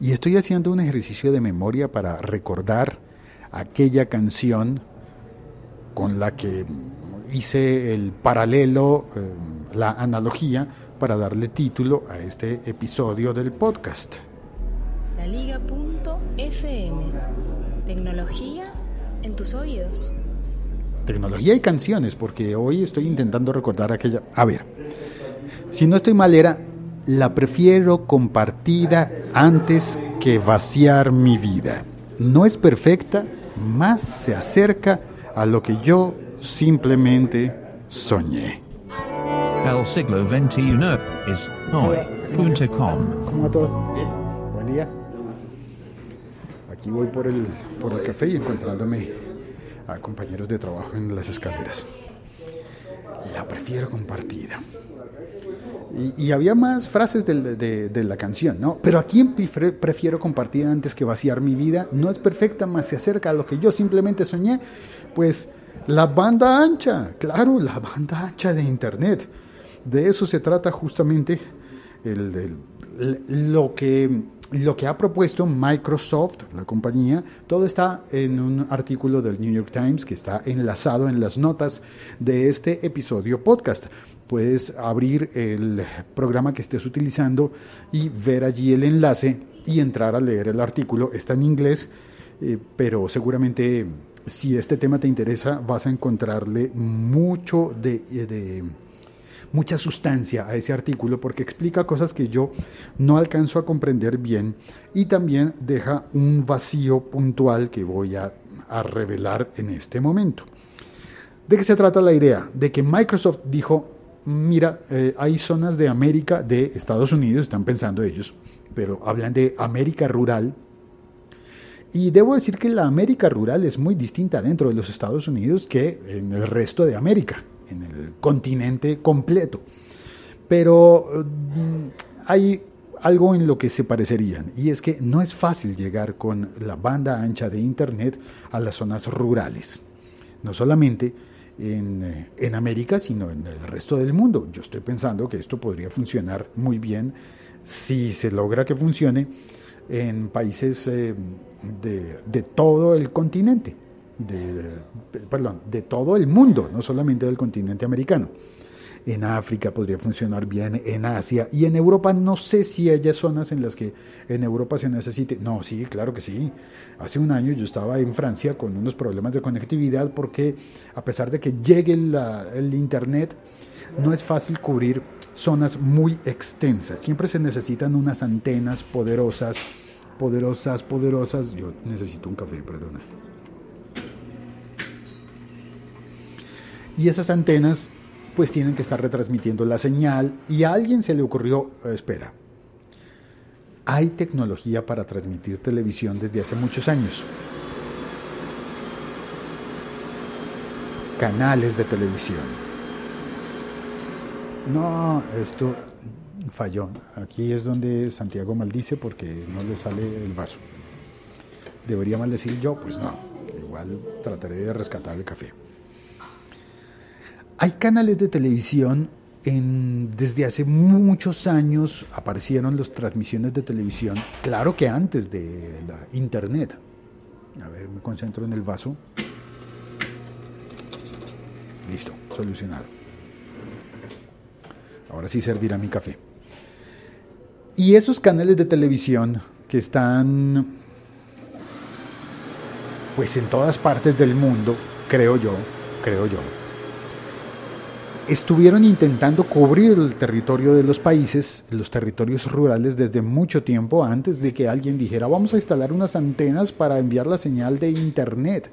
y estoy haciendo un ejercicio de memoria para recordar aquella canción con la que hice el paralelo, eh, la analogía para darle título a este episodio del podcast. La Liga.fm. Tecnología en tus oídos. Tecnología y canciones, porque hoy estoy intentando recordar aquella... A ver, si no estoy mal era, la prefiero compartida antes que vaciar mi vida. No es perfecta, más se acerca a lo que yo simplemente soñé. El siglo XXI es hoy.com. ¿Cómo va todo? Buen día. Aquí voy por el, por el café y encontrándome a compañeros de trabajo en las escaleras. La prefiero compartida. Y, había más frases de, de la canción, ¿no? Pero a quién prefiero compartida antes que vaciar mi vida? No es perfecta, más se acerca a lo que yo simplemente soñé. Pues la banda ancha, claro, la banda ancha de Internet. De eso se trata justamente el, el- lo, que, lo que ha propuesto Microsoft, la compañía. Todo está en un artículo del New York Times que está enlazado en las notas de este episodio podcast. Puedes abrir el programa que estés utilizando y ver allí el enlace y entrar a leer el artículo. Está en inglés, eh, pero seguramente si este tema te interesa vas a encontrarle mucho de, de mucha sustancia a ese artículo porque explica cosas que yo no alcanzo a comprender bien y también deja un vacío puntual que voy a, revelar en este momento. ¿De qué se trata la idea? De que Microsoft dijo, mira, eh, hay zonas de América, de Estados Unidos, están pensando ellos, pero hablan de América rural. Y debo decir que la América rural es muy distinta dentro de los Estados Unidos que en el resto de América, en el continente completo. Pero mm, hay algo en lo que se parecerían, y es que no es fácil llegar con la banda ancha de Internet a las zonas rurales. No solamente en, eh, en América, sino en el resto del mundo. Yo estoy pensando que esto podría funcionar muy bien si se logra que funcione en países eh, de, de todo el continente, de, perdón, de todo el mundo, no solamente del continente americano. En África podría funcionar bien, en Asia y en Europa no sé si haya zonas en las que en Europa se necesite. No, sí, claro que sí. Hace un año yo estaba en Francia con unos problemas de conectividad porque a pesar de que llegue el Internet, no es fácil cubrir zonas muy extensas. Siempre se necesitan unas antenas poderosas, poderosas, poderosas. Yo necesito un café, perdona. Y esas antenas pues tienen que estar retransmitiendo la señal y a alguien se le ocurrió, eh, espera, hay tecnología para transmitir televisión desde hace muchos años. Canales de televisión. No, esto falló. Aquí es donde Santiago maldice porque no le sale el vaso. ¿Debería maldecir yo? Pues no. Igual trataré de rescatar el café. Hay canales de televisión en, desde hace muchos años aparecieron las transmisiones de televisión, claro que antes de la internet. A ver, me concentro en el vaso. Listo, solucionado. Ahora sí servirá mi café. Y esos canales de televisión que están pues en todas partes del mundo, creo yo, creo yo, estuvieron intentando cubrir el territorio de los países, los territorios rurales, desde mucho tiempo antes de que alguien dijera vamos a instalar unas antenas para enviar la señal de Internet.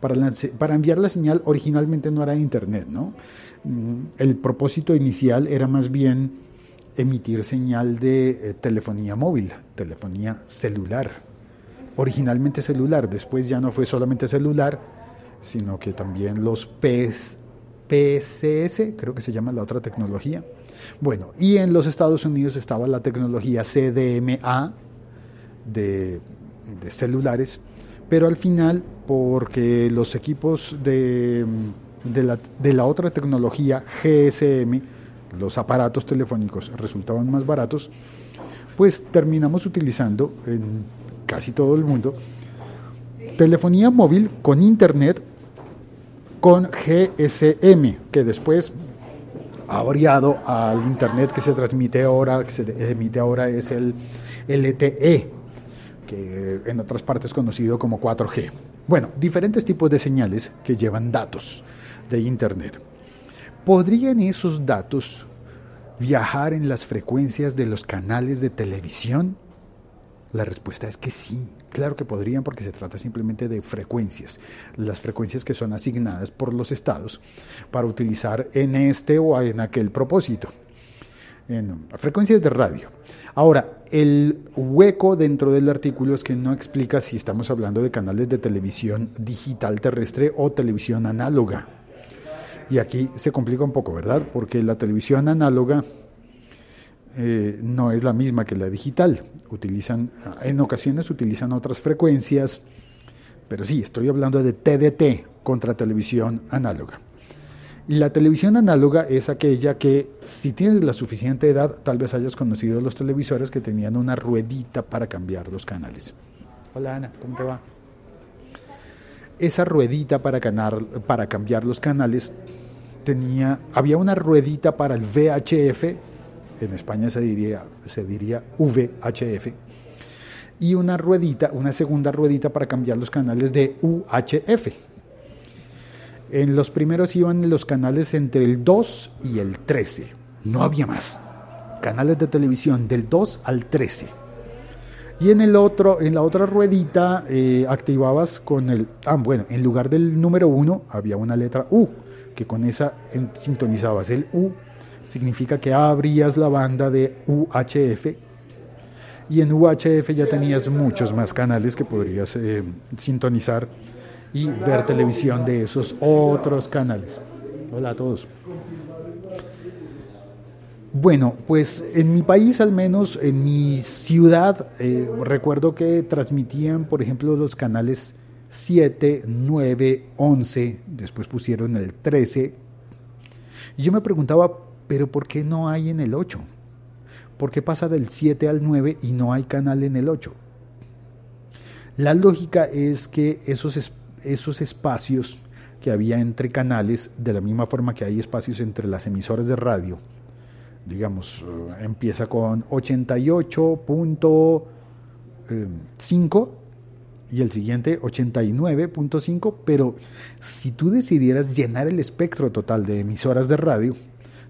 Para, enviar la señal originalmente no era Internet, ¿no? Mm, El propósito inicial era más bien emitir señal de eh, telefonía móvil, telefonía celular. Originalmente celular, después ya no fue solamente celular, sino que también los PS, PCS, creo que se llama la otra tecnología. Bueno, y en los Estados Unidos estaba la tecnología CDMA de, celulares, pero al final, porque los equipos de, de la otra tecnología GSM, los aparatos telefónicos resultaban más baratos, pues terminamos utilizando en casi todo el mundo telefonía móvil con internet con GSM, que después ha variado al internet que se transmite ahora, que se emite ahora es el LTE, que en otras partes es conocido como 4G. Bueno, diferentes tipos de señales que llevan datos de internet. ¿Podrían esos datos viajar en las frecuencias de los canales de televisión? La respuesta es que sí, claro que podrían porque se trata simplemente de frecuencias, las frecuencias que son asignadas por los estados para utilizar en este o en aquel propósito. En frecuencias de radio. Ahora, el hueco dentro del artículo es que no explica si estamos hablando de canales de televisión digital terrestre o televisión análoga. Y aquí se complica un poco, ¿verdad? Porque la televisión análoga eh, no es la misma que la digital. Utilizan, en ocasiones utilizan otras frecuencias, pero sí, estoy hablando de TDT contra televisión análoga. La televisión análoga es aquella que, si tienes la suficiente edad, tal vez hayas conocido los televisores que tenían una ruedita para cambiar los canales. Hola Ana, ¿cómo te va? Esa ruedita para, para cambiar los canales tenía, había una ruedita para el VHF, en España se diría, se diría VHF, y una ruedita, una segunda ruedita para cambiar los canales de UHF. En los primeros iban los canales entre el 2 y el 13, no había más. Canales de televisión del 2 al 13. Y en el otro, en la otra ruedita eh, activabas con el, ah, bueno, en lugar del número 1 había una letra U, que con esa sintonizabas el U significa que abrías la banda de UHF y en UHF ya tenías muchos más canales que podrías eh, sintonizar y ver televisión de esos otros canales. Hola a todos. Bueno, pues en mi país, al menos en mi ciudad, eh, recuerdo que transmitían, por ejemplo, los canales 7, 9, 11, después pusieron el 13. Y yo me preguntaba, pero ¿por qué no hay en el 8? ¿Por qué pasa del 7 al 9 y no hay canal en el 8? La lógica es que esos, esos espacios que había entre canales, de la misma forma que hay espacios entre las emisoras de radio, digamos, eh, empieza con 88.5 y el siguiente 89.5, pero si tú decidieras llenar el espectro total de emisoras de radio,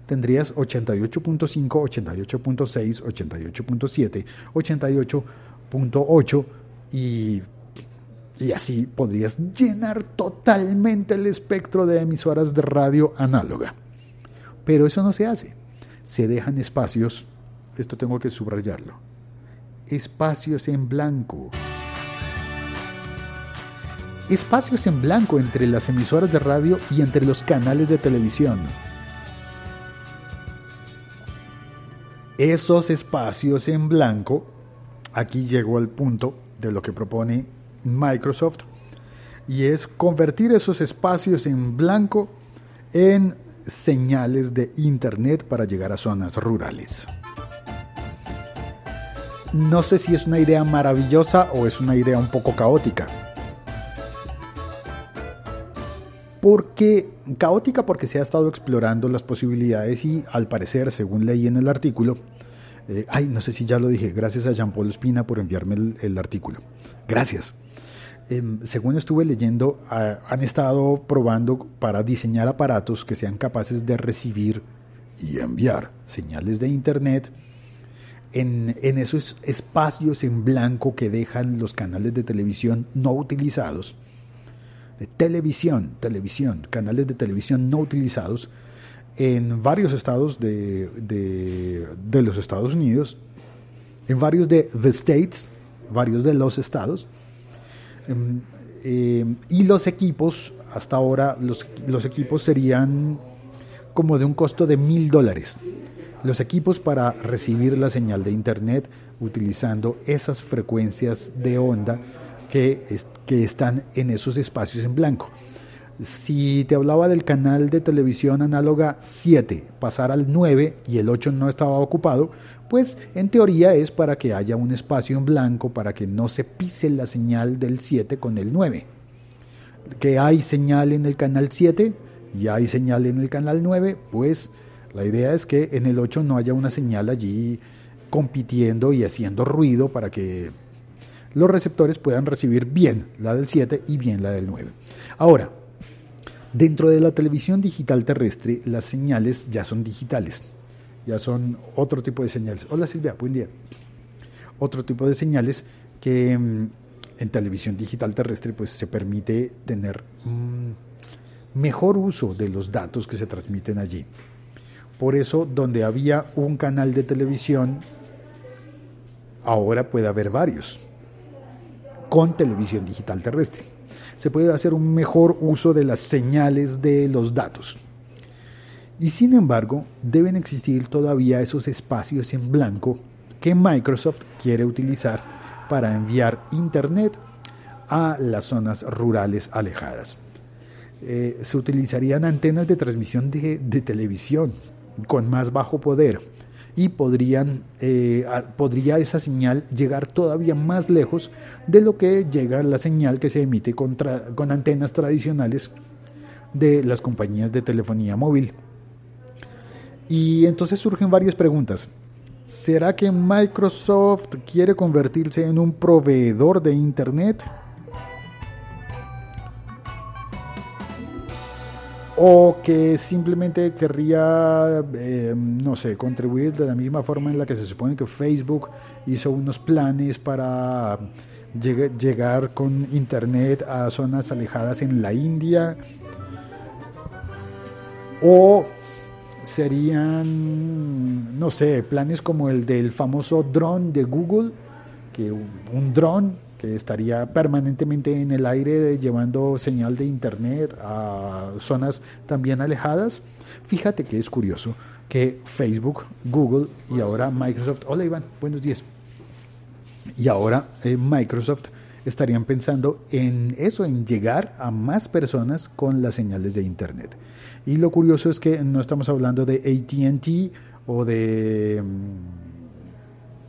tendrías 88.5, 88.6, 88.7, 88.8 y, y así podrías llenar totalmente el espectro de emisoras de radio análoga. Pero eso no se hace. Se dejan espacios, esto tengo que subrayarlo, espacios en blanco espacios en blanco entre las emisoras de radio y entre los canales de televisión. Esos espacios en blanco, aquí llegó al punto de lo que propone Microsoft, y es convertir esos espacios en blanco en señales de Internet para llegar a zonas rurales. No sé si es una idea maravillosa o es una idea un poco caótica porque caótica porque se ha estado explorando las posibilidades y al parecer, según leí en el artículo, eh, ay, no sé si ya lo dije, gracias a Jean Paul Espina por enviarme el, artículo. Gracias. Em, según estuve leyendo, han estado probando para diseñar aparatos que sean capaces de recibir y enviar señales de Internet en esos espacios en blanco que dejan los canales de televisión no utilizados de televisión, televisión, canales de televisión no utilizados en varios estados de, de, los Estados Unidos, en varios de the states, varios de los estados, em, em, y los equipos, hasta ahora los, los equipos serían como de un costo de mil dólares. Los equipos para recibir la señal de Internet utilizando esas frecuencias de onda que, están en esos espacios en blanco. si te hablaba del canal de televisión análoga 7 pasar al 9 y el 8 no estaba ocupado, pues en teoría es para que haya un espacio en blanco para que no se pise la señal del 7 con el 9. Que hay señal en el canal 7 y hay señal en el canal 9, pues la idea es que en el 8 no haya una señal allí compitiendo y haciendo ruido para que los receptores puedan recibir bien la del 7 y bien la del 9. Ahora, dentro de la televisión digital terrestre, las señales ya son digitales, ya son otro tipo de señales. Hola Silvia, buen día. Otro tipo de señales que mm, en televisión digital terrestre pues se permite tener mm, mejor uso de los datos que se transmiten allí. Por eso, donde había un canal de televisión, ahora puede haber varios con televisión digital terrestre. Se puede hacer un mejor uso de las señales de los datos. Y sin embargo, deben existir todavía esos espacios en blanco que Microsoft quiere utilizar para enviar Internet a las zonas rurales alejadas. Eh, se utilizarían antenas de transmisión de, de televisión con más bajo poder y eh, podría esa señal llegar todavía más lejos de lo que llega la señal que se emite con antenas tradicionales de las compañías de telefonía móvil. Y entonces surgen varias preguntas. ¿Será que Microsoft quiere convertirse en un proveedor de Internet? O que simplemente querría, eh, no sé, contribuir de la misma forma en la que se supone que Facebook hizo unos planes para llegar con Internet a zonas alejadas en la India, o serían, no sé, planes como el del famoso drone de Google, que un dron estaría permanentemente en el aire llevando señal de internet a zonas también alejadas. Fíjate que es curioso que Facebook, Google y ahora Microsoft, hola Iván, buenos días. Y ahora eh, Microsoft estarían pensando en eso, en llegar a más personas con las señales de internet. Y lo curioso es que no estamos hablando de ATT o de mm,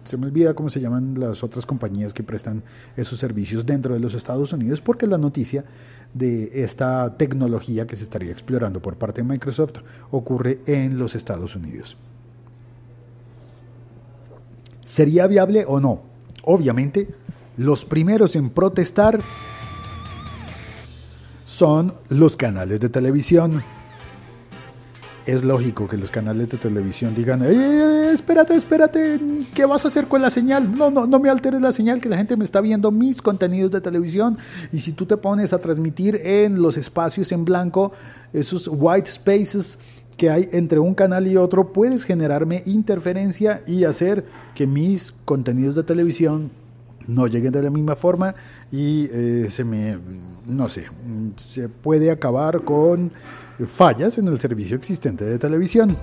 se me olvida cómo se llaman las otras compañías que prestan esos servicios dentro de los Estados Unidos, porque la noticia de esta tecnología que se estaría explorando por parte de Microsoft ocurre en los Estados Unidos. ¿Sería viable o no? Obviamente, los primeros en protestar son los canales de televisión es lógico que los canales de televisión digan, espérate, espérate, ¿qué vas a hacer con la señal? No, no, no me alteres la señal, que la gente me está viendo mis contenidos de televisión. Y si tú te pones a transmitir en los espacios en blanco, esos white spaces que hay entre un canal y otro, puedes generarme interferencia y hacer que mis contenidos de televisión no lleguen de la misma forma y eh, se me, no sé, se puede acabar con fallas en el servicio existente de televisión.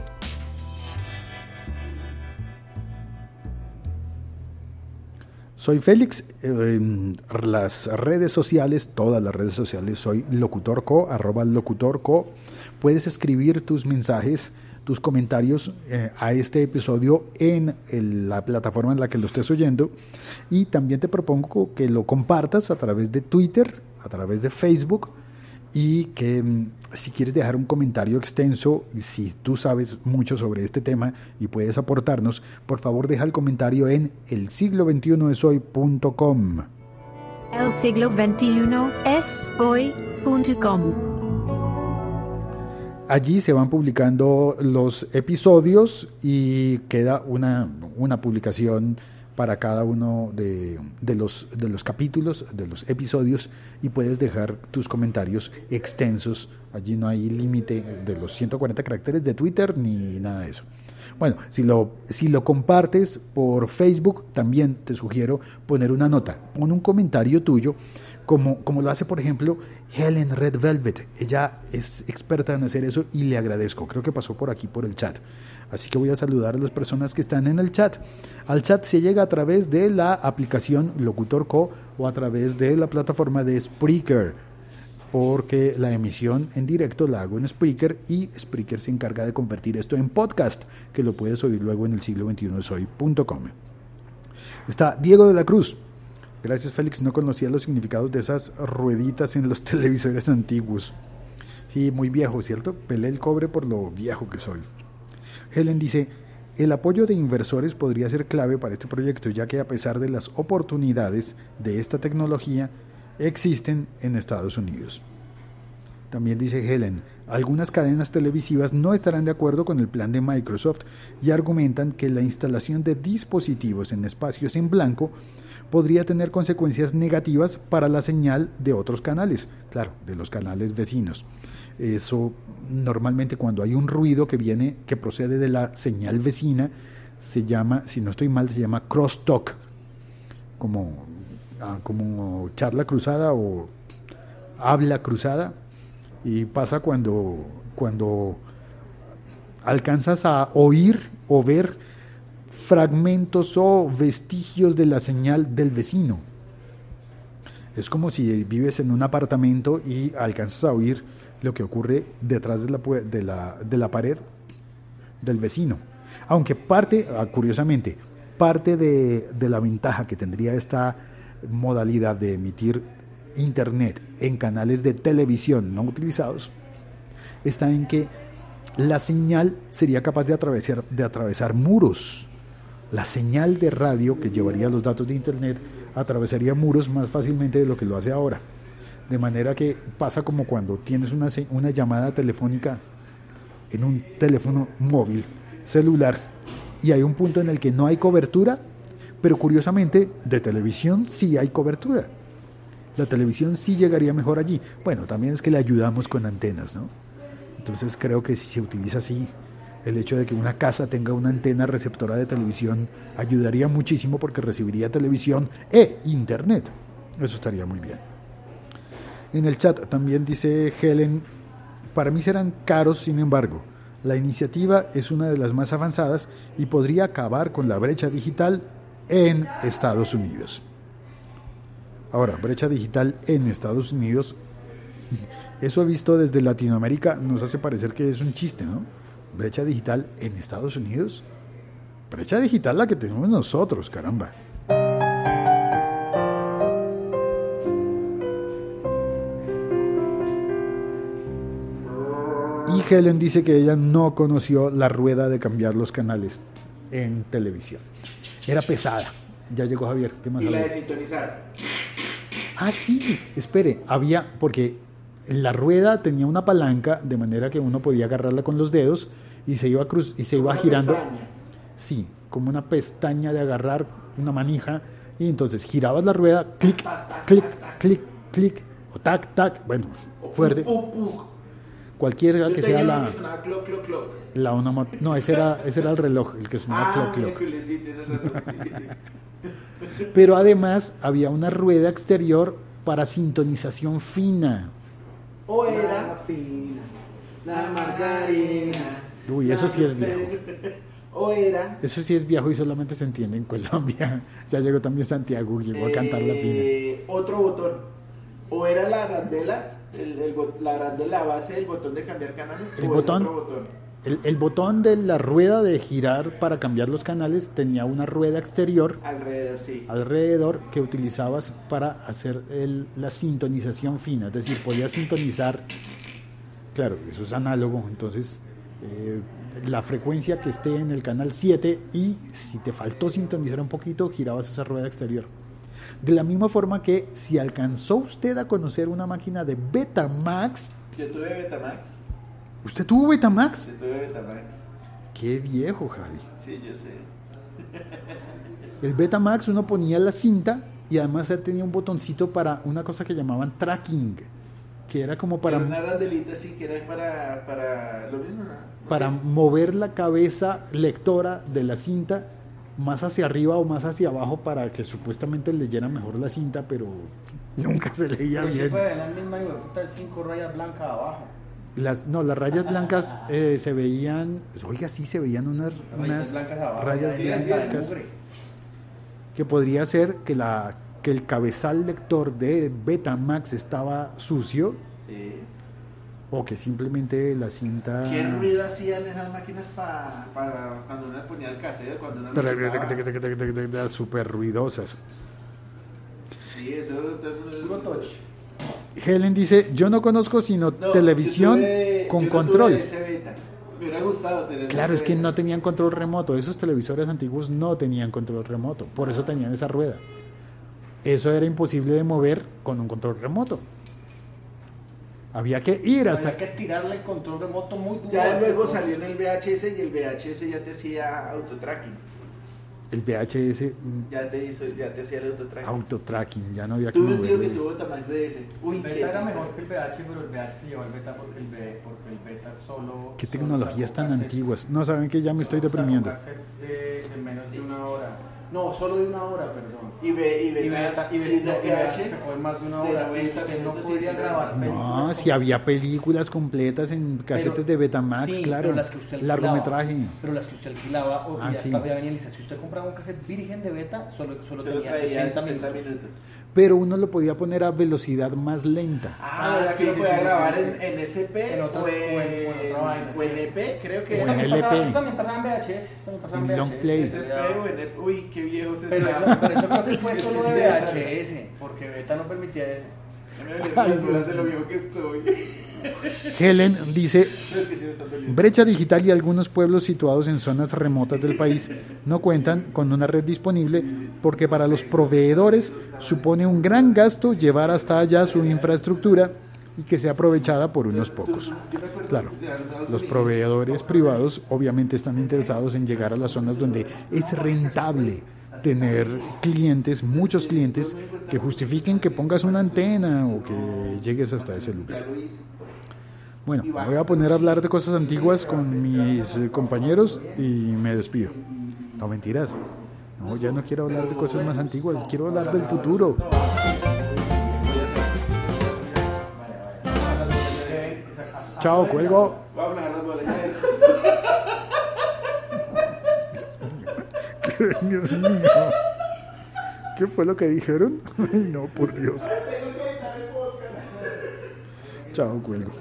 Soy Félix, en las redes sociales, todas las redes sociales, soy locutorco, arroba locutorco. Puedes escribir tus mensajes, tus comentarios eh, a este episodio en la plataforma en la que lo estés oyendo. Y también te propongo que lo compartas a través de Twitter, a través de Facebook y que mm, si quieres dejar un comentario extenso, si tú sabes mucho sobre este tema y puedes aportarnos, por favor deja el comentario en el siglo 21 es hoy.com. El siglo 21 es hoy.com. Allí se van publicando los episodios y queda una, una publicación para cada uno de, los, de los capítulos, de los episodios, y puedes dejar tus comentarios extensos. Allí no hay límite de los 140 caracteres de Twitter ni nada de eso. Bueno, si lo, si lo compartes por Facebook, también te sugiero poner una nota, pon un comentario tuyo, como, como lo hace, por ejemplo, Helen Red Velvet. Ella es experta en hacer eso y le agradezco. Creo que pasó por aquí, por el chat. Así que voy a saludar a las personas que están en el chat. Al chat se llega a través de la aplicación Locutor Co o a través de la plataforma de Spreaker. porque la emisión en directo la hago en Spreaker y Spreaker se encarga de convertir esto en podcast, que lo puedes oír luego en el siglo 21 soy.com. Está Diego de la Cruz. Gracias Félix, no conocía los significados de esas rueditas en los televisores antiguos. Sí, muy viejo, ¿cierto? Pelé el cobre por lo viejo que soy. Helen dice, el apoyo de inversores podría ser clave para este proyecto, ya que a pesar de las oportunidades de esta tecnología, existen en Estados Unidos. También dice Helen, algunas cadenas televisivas no estarán de acuerdo con el plan de Microsoft y argumentan que la instalación de dispositivos en espacios en blanco podría tener consecuencias negativas para la señal de otros canales, claro, de los canales vecinos. Eso normalmente cuando hay un ruido que viene, que procede de la señal vecina, se llama, si no estoy mal, se llama crosstalk, como, ah, como charla cruzada o habla cruzada. Y pasa cuando, cuando alcanzas a oír o ver fragmentos o vestigios de la señal del vecino. Es como si vives en un apartamento y alcanzas a oír lo que ocurre detrás de la, de la, de la pared del vecino. Aunque parte, ah, curiosamente, parte de, de la ventaja que tendría esta modalidad de emitir internet en canales de televisión no utilizados está en que la señal sería capaz de atravesar, de atravesar muros. La señal de radio que llevaría los datos de internet atravesaría muros más fácilmente de lo que lo hace ahora. De manera que pasa como cuando tienes una, una llamada telefónica en un teléfono móvil, celular, y hay un punto en el que no hay cobertura, pero curiosamente de televisión sí hay cobertura. La televisión sí llegaría mejor allí. Bueno, también es que le ayudamos con antenas, ¿no? Entonces creo que si se utiliza así, el hecho de que una casa tenga una antena receptora de televisión ayudaría muchísimo porque recibiría televisión e internet. Eso estaría muy bien. En el chat también dice Helen, para mí serán caros, sin embargo. La iniciativa es una de las más avanzadas y podría acabar con la brecha digital en Estados Unidos. Ahora, brecha digital en Estados Unidos, eso visto desde Latinoamérica nos hace parecer que es un chiste, ¿no? Brecha digital en Estados Unidos. Brecha digital la que tenemos nosotros, caramba. Helen dice que ella no conoció la rueda de cambiar los canales en televisión. Era pesada. Ya llegó Javier. ¿Qué más y la de sintonizar. Ah, sí, espere, había, porque la rueda tenía una palanca de manera que uno podía agarrarla con los dedos y se iba cruz y se iba girando. Pestaña. Sí, como una pestaña de agarrar una manija y entonces girabas la rueda, clic, clic, clic, clic, o tac, tac, bueno, fuerte. Cualquiera que sea la. La una, no, ese era, ese era el reloj, el que sonaba ah, clock, clock. Pero además había una rueda exterior para sintonización fina. O era fina, la margarina. Uy, eso sí es viejo. O era. Eso sí es viejo y solamente se entiende en Colombia. Ya llegó también Santiago, llegó a cantar la fina. Eh, otro botón o era la arandela, el, el, la arandela base del botón de cambiar canales, el botón, El, el, botón de la rueda de girar para cambiar los canales tenía una rueda exterior alrededor, sí. alrededor que utilizabas para hacer el, la sintonización fina, es decir, podías sintonizar, claro, eso es análogo, entonces eh, la frecuencia que esté en el canal 7 y si te faltó sintonizar un poquito, girabas esa rueda exterior. De la misma forma que si alcanzó usted a conocer una máquina de Betamax. Yo tuve Betamax. ¿Usted tuvo Betamax? Yo tuve Betamax. Qué viejo, Javi. Sí, yo sé. El Betamax uno ponía la cinta y además tenía un botoncito para una cosa que llamaban tracking, que era como para... una arandelita sí, que era para, para lo mismo, para mover la cabeza lectora de la cinta más hacia arriba o más hacia abajo para que supuestamente leyera mejor la cinta, pero nunca se leía pero bien. Fue la misma cinco rayas blancas abajo. Las, no, las rayas blancas eh, se veían, oiga, sí se veían unas, unas rayas blancas que podría ser que, la, que el cabezal lector de Betamax estaba sucio Sí. O que simplemente la cinta... ¿Qué ruido hacían esas máquinas para cuando uno le ponía el cassette? Cuando uno? Súper ruidosas. Sí, eso, es Puro touch. Helen dice, yo no conozco sino No, televisión yo tuve- con yo no tuve control. ese beta. Me hubiera gustado tener Claro, ese es que no tenían control remoto. Esos televisores antiguos no tenían control remoto. Por eso tenían esa rueda. Eso era imposible de mover con un control remoto. Había que ir hasta... Había que tirarle el control remoto muy duro. Ya luego salió en el VHS y el VHS ya te hacía autotracking. El VHS mm, Ya te hizo, ya te hacía el autotracking. autotracking, ya no había que Tuve un tío que moverle. tuvo Tamax de ese. Uy, El qué beta era mejor que el VH, pero el VH se llevó el beta porque el, B- porque el beta solo. Qué tecnologías tan cassettes- antiguas. No saben que ya me estoy deprimiendo. cassettes de, de menos de una hora. No, solo de una hora, perdón. Y, ve, y, beta, y sacó en más de una hora. 90 y usted no podía grabar. no. Si había películas completas en casetes Pero- de Betamax, sí, claro. pero las que usted alquilaba, Largometraje. Pero las que usted alquilaba, o Ah, ya sí. estaba ya venía lista. Si usted compraba un cassette virgen de beta, solo, solo, solo tenía traía 60 60 minutos. minutos. Pero uno lo podía poner a velocidad más lenta. Ah, Ah, ¿verdad sí, que lo sí, podía sí, grabar sí, en, sí. en SP En otra- o o en- o en en, otra vaina, o en sí. EP? Creo que O era. en También pasaba- eso también pasaba en VHS. eso también pasaba en long VHS. play. SP o en EP. Uy, qué viejo se Pero eso, pero eso creo que fue solo de. VHS, porque beta no permitía eso. Las dudas de lo viejo que estoy. Helen dice, brecha digital y algunos pueblos situados en zonas remotas del país no cuentan con una red disponible porque para los proveedores supone un gran gasto llevar hasta allá su infraestructura y que sea aprovechada por unos pocos. Claro, los proveedores privados obviamente están interesados en llegar a las zonas donde es rentable tener clientes, muchos clientes, que justifiquen que pongas una antena o que llegues hasta ese lugar. Bueno, me voy a poner a hablar de cosas antiguas con mis eh, compañeros y me despido. No mentiras. No, ya no quiero hablar de cosas más antiguas, quiero hablar del futuro. Chao, cuelgo. Dios mío. ¿Qué fue lo que dijeron? Ay, no, por Dios. Chao, cuelgo.